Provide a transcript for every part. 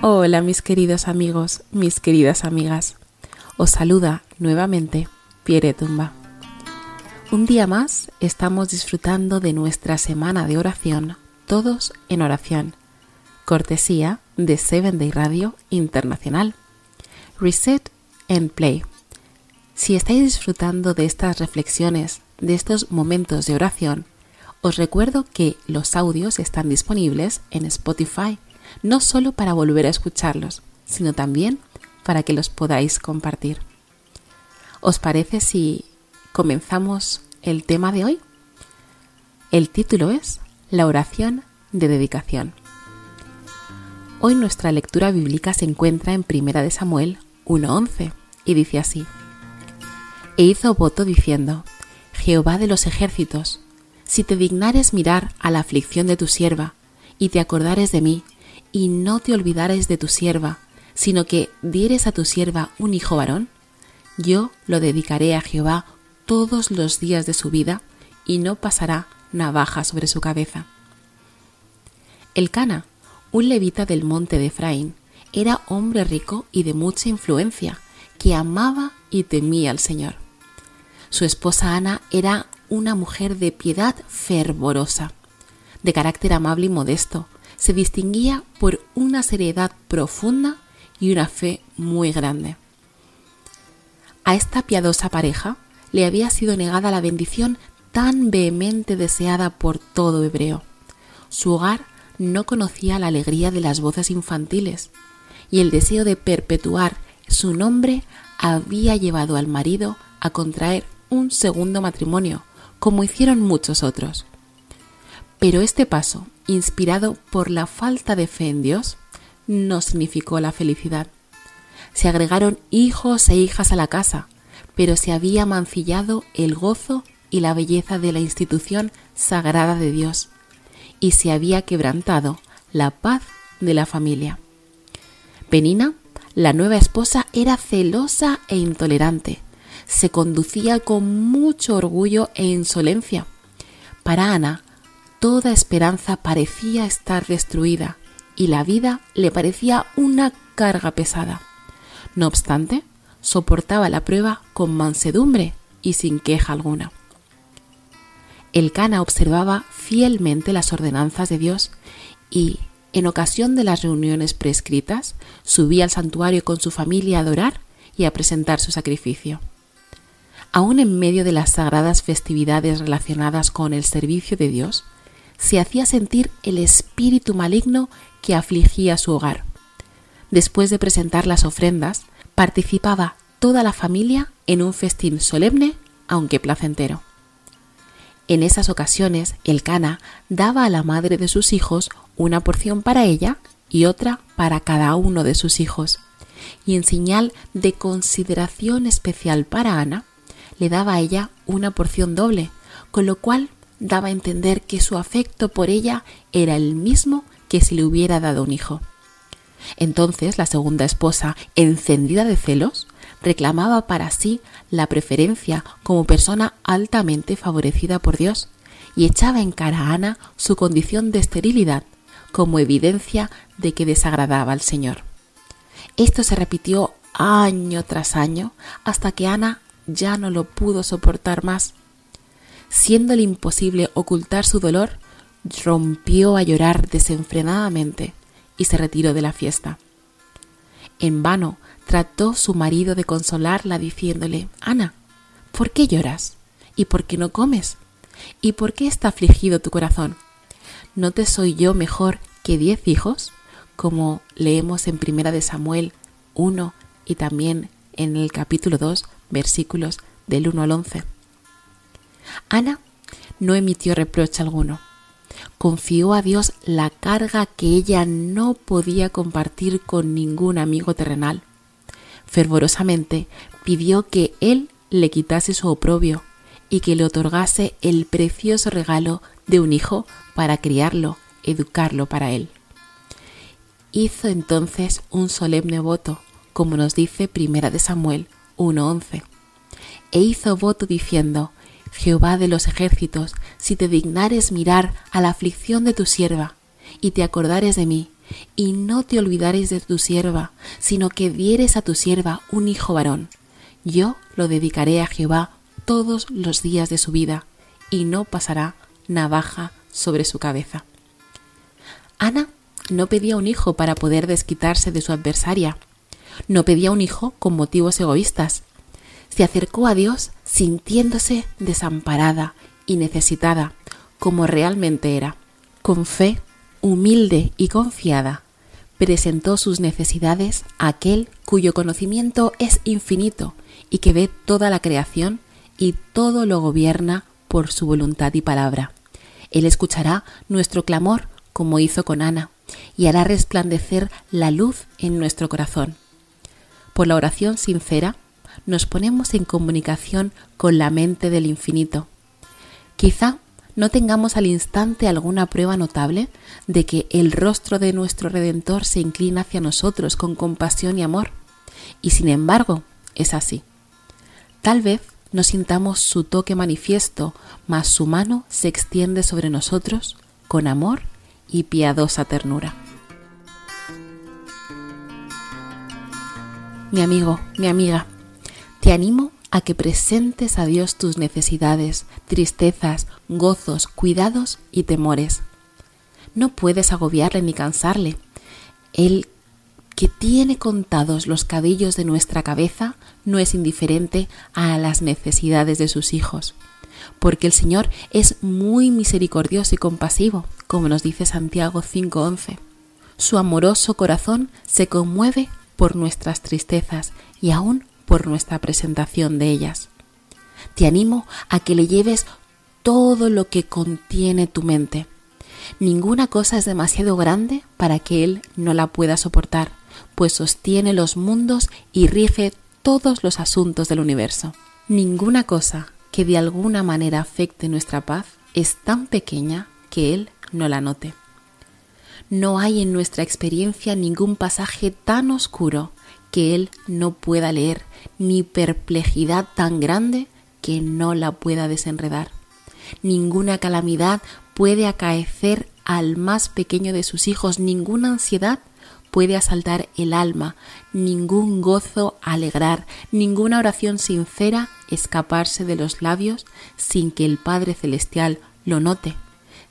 Hola mis queridos amigos, mis queridas amigas. Os saluda nuevamente Pierre Tumba. Un día más estamos disfrutando de nuestra semana de oración, todos en oración, cortesía de Seven Day Radio Internacional. Reset and Play. Si estáis disfrutando de estas reflexiones, de estos momentos de oración, os recuerdo que los audios están disponibles en Spotify no solo para volver a escucharlos, sino también para que los podáis compartir. ¿Os parece si comenzamos el tema de hoy? El título es La oración de dedicación. Hoy nuestra lectura bíblica se encuentra en Primera de Samuel 1:11 y dice así: E hizo voto diciendo: Jehová de los ejércitos, si te dignares mirar a la aflicción de tu sierva y te acordares de mí y no te olvidares de tu sierva, sino que dieres a tu sierva un hijo varón, yo lo dedicaré a Jehová todos los días de su vida, y no pasará navaja sobre su cabeza. El Cana, un levita del monte de Efraín, era hombre rico y de mucha influencia, que amaba y temía al Señor. Su esposa Ana era una mujer de piedad fervorosa, de carácter amable y modesto, se distinguía por una seriedad profunda y una fe muy grande. A esta piadosa pareja le había sido negada la bendición tan vehemente deseada por todo hebreo. Su hogar no conocía la alegría de las voces infantiles y el deseo de perpetuar su nombre había llevado al marido a contraer un segundo matrimonio, como hicieron muchos otros. Pero este paso inspirado por la falta de fe en Dios, no significó la felicidad. Se agregaron hijos e hijas a la casa, pero se había mancillado el gozo y la belleza de la institución sagrada de Dios, y se había quebrantado la paz de la familia. Penina, la nueva esposa, era celosa e intolerante. Se conducía con mucho orgullo e insolencia. Para Ana, toda esperanza parecía estar destruida y la vida le parecía una carga pesada. No obstante, soportaba la prueba con mansedumbre y sin queja alguna. El Cana observaba fielmente las ordenanzas de Dios y, en ocasión de las reuniones prescritas, subía al santuario con su familia a adorar y a presentar su sacrificio. Aún en medio de las sagradas festividades relacionadas con el servicio de Dios, se hacía sentir el espíritu maligno que afligía su hogar. Después de presentar las ofrendas, participaba toda la familia en un festín solemne, aunque placentero. En esas ocasiones, el Cana daba a la madre de sus hijos una porción para ella y otra para cada uno de sus hijos. Y en señal de consideración especial para Ana, le daba a ella una porción doble, con lo cual daba a entender que su afecto por ella era el mismo que si le hubiera dado un hijo. Entonces la segunda esposa, encendida de celos, reclamaba para sí la preferencia como persona altamente favorecida por Dios y echaba en cara a Ana su condición de esterilidad como evidencia de que desagradaba al Señor. Esto se repitió año tras año hasta que Ana ya no lo pudo soportar más siéndole imposible ocultar su dolor, rompió a llorar desenfrenadamente y se retiró de la fiesta. En vano trató su marido de consolarla diciéndole Ana, ¿por qué lloras? ¿Y por qué no comes? ¿Y por qué está afligido tu corazón? ¿No te soy yo mejor que diez hijos? como leemos en Primera de Samuel 1 y también en el capítulo 2, versículos del 1 al 11. Ana no emitió reproche alguno. Confió a Dios la carga que ella no podía compartir con ningún amigo terrenal. Fervorosamente pidió que Él le quitase su oprobio y que le otorgase el precioso regalo de un hijo para criarlo, educarlo para Él. Hizo entonces un solemne voto, como nos dice Primera de Samuel 1.11, e hizo voto diciendo, Jehová de los ejércitos, si te dignares mirar a la aflicción de tu sierva, y te acordares de mí, y no te olvidares de tu sierva, sino que dieres a tu sierva un hijo varón. Yo lo dedicaré a Jehová todos los días de su vida, y no pasará navaja sobre su cabeza. Ana no pedía un hijo para poder desquitarse de su adversaria, no pedía un hijo con motivos egoístas. Se acercó a Dios sintiéndose desamparada y necesitada, como realmente era. Con fe, humilde y confiada, presentó sus necesidades a aquel cuyo conocimiento es infinito y que ve toda la creación y todo lo gobierna por su voluntad y palabra. Él escuchará nuestro clamor como hizo con Ana y hará resplandecer la luz en nuestro corazón. Por la oración sincera nos ponemos en comunicación con la mente del infinito. Quizá no tengamos al instante alguna prueba notable de que el rostro de nuestro Redentor se inclina hacia nosotros con compasión y amor. Y sin embargo, es así. Tal vez no sintamos su toque manifiesto, mas su mano se extiende sobre nosotros con amor y piadosa ternura. Mi amigo, mi amiga, te animo a que presentes a Dios tus necesidades, tristezas, gozos, cuidados y temores. No puedes agobiarle ni cansarle. Él que tiene contados los cabellos de nuestra cabeza no es indiferente a las necesidades de sus hijos, porque el Señor es muy misericordioso y compasivo, como nos dice Santiago 5:11. Su amoroso corazón se conmueve por nuestras tristezas y aún por nuestra presentación de ellas. Te animo a que le lleves todo lo que contiene tu mente. Ninguna cosa es demasiado grande para que Él no la pueda soportar, pues sostiene los mundos y rige todos los asuntos del universo. Ninguna cosa que de alguna manera afecte nuestra paz es tan pequeña que Él no la note. No hay en nuestra experiencia ningún pasaje tan oscuro que Él no pueda leer, ni perplejidad tan grande que no la pueda desenredar. Ninguna calamidad puede acaecer al más pequeño de sus hijos, ninguna ansiedad puede asaltar el alma, ningún gozo alegrar, ninguna oración sincera escaparse de los labios sin que el Padre Celestial lo note,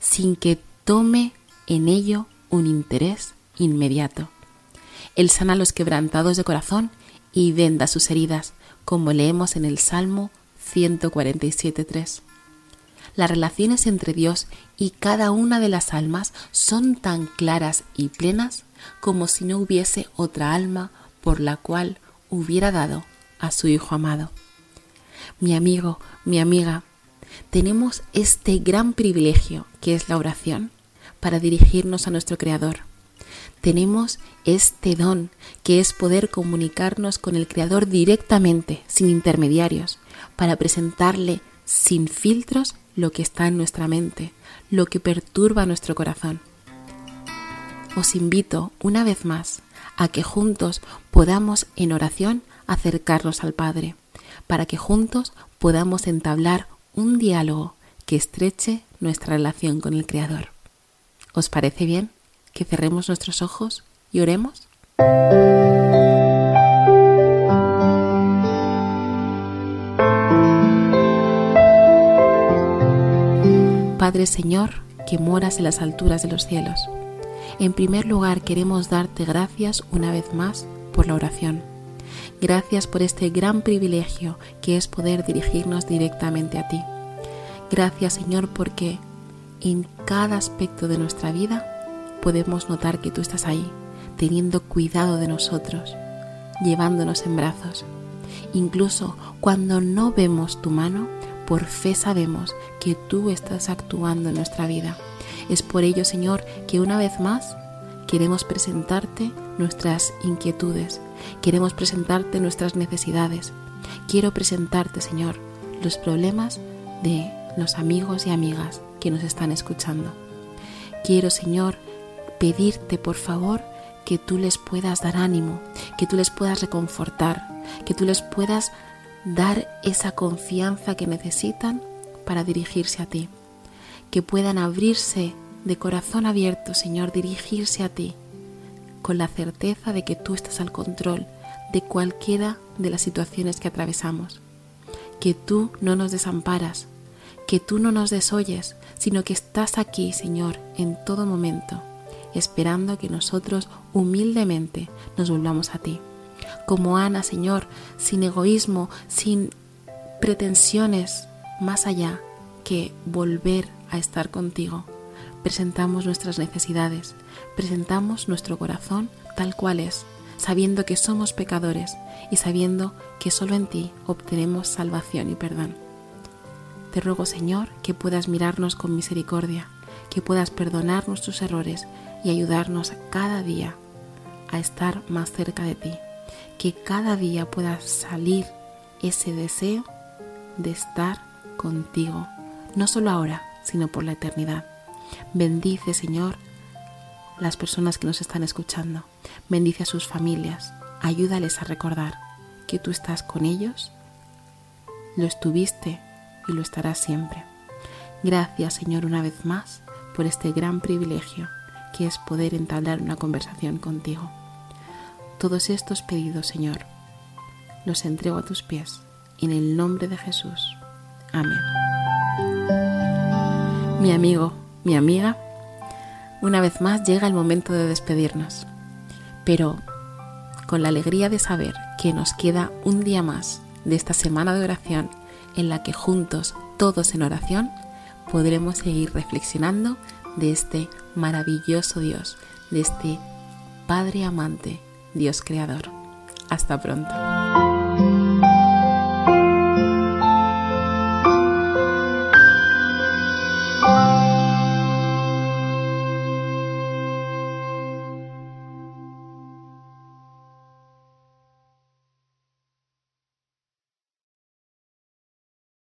sin que tome en ello un interés inmediato. Él sana a los quebrantados de corazón y venda sus heridas, como leemos en el Salmo 147.3. Las relaciones entre Dios y cada una de las almas son tan claras y plenas como si no hubiese otra alma por la cual hubiera dado a su Hijo amado. Mi amigo, mi amiga, tenemos este gran privilegio que es la oración para dirigirnos a nuestro Creador tenemos este don que es poder comunicarnos con el Creador directamente, sin intermediarios, para presentarle sin filtros lo que está en nuestra mente, lo que perturba nuestro corazón. Os invito una vez más a que juntos podamos en oración acercarnos al Padre, para que juntos podamos entablar un diálogo que estreche nuestra relación con el Creador. ¿Os parece bien? Que cerremos nuestros ojos y oremos? Padre Señor, que moras en las alturas de los cielos, en primer lugar queremos darte gracias una vez más por la oración. Gracias por este gran privilegio que es poder dirigirnos directamente a ti. Gracias Señor porque en cada aspecto de nuestra vida podemos notar que tú estás ahí, teniendo cuidado de nosotros, llevándonos en brazos. Incluso cuando no vemos tu mano, por fe sabemos que tú estás actuando en nuestra vida. Es por ello, Señor, que una vez más queremos presentarte nuestras inquietudes, queremos presentarte nuestras necesidades. Quiero presentarte, Señor, los problemas de los amigos y amigas que nos están escuchando. Quiero, Señor, pedirte por favor que tú les puedas dar ánimo, que tú les puedas reconfortar, que tú les puedas dar esa confianza que necesitan para dirigirse a ti, que puedan abrirse de corazón abierto, Señor, dirigirse a ti con la certeza de que tú estás al control de cualquiera de las situaciones que atravesamos, que tú no nos desamparas, que tú no nos desoyes, sino que estás aquí, Señor, en todo momento, esperando que nosotros humildemente nos volvamos a ti. Como Ana, Señor, sin egoísmo, sin pretensiones más allá que volver a estar contigo. Presentamos nuestras necesidades, presentamos nuestro corazón tal cual es, sabiendo que somos pecadores y sabiendo que solo en ti obtenemos salvación y perdón. Te ruego, Señor, que puedas mirarnos con misericordia, que puedas perdonar nuestros errores y ayudarnos cada día a estar más cerca de ti, que cada día pueda salir ese deseo de estar contigo, no solo ahora, sino por la eternidad. Bendice, Señor, las personas que nos están escuchando. Bendice a sus familias. Ayúdales a recordar que tú estás con ellos, lo estuviste y lo estarás siempre. Gracias, Señor, una vez más por este gran privilegio que es poder entablar una conversación contigo. Todos estos pedidos, Señor, los entrego a tus pies en el nombre de Jesús. Amén. Mi amigo, mi amiga, una vez más llega el momento de despedirnos, pero con la alegría de saber que nos queda un día más de esta semana de oración en la que juntos, todos en oración, podremos seguir reflexionando de este maravilloso Dios, de este Padre amante, Dios creador. Hasta pronto.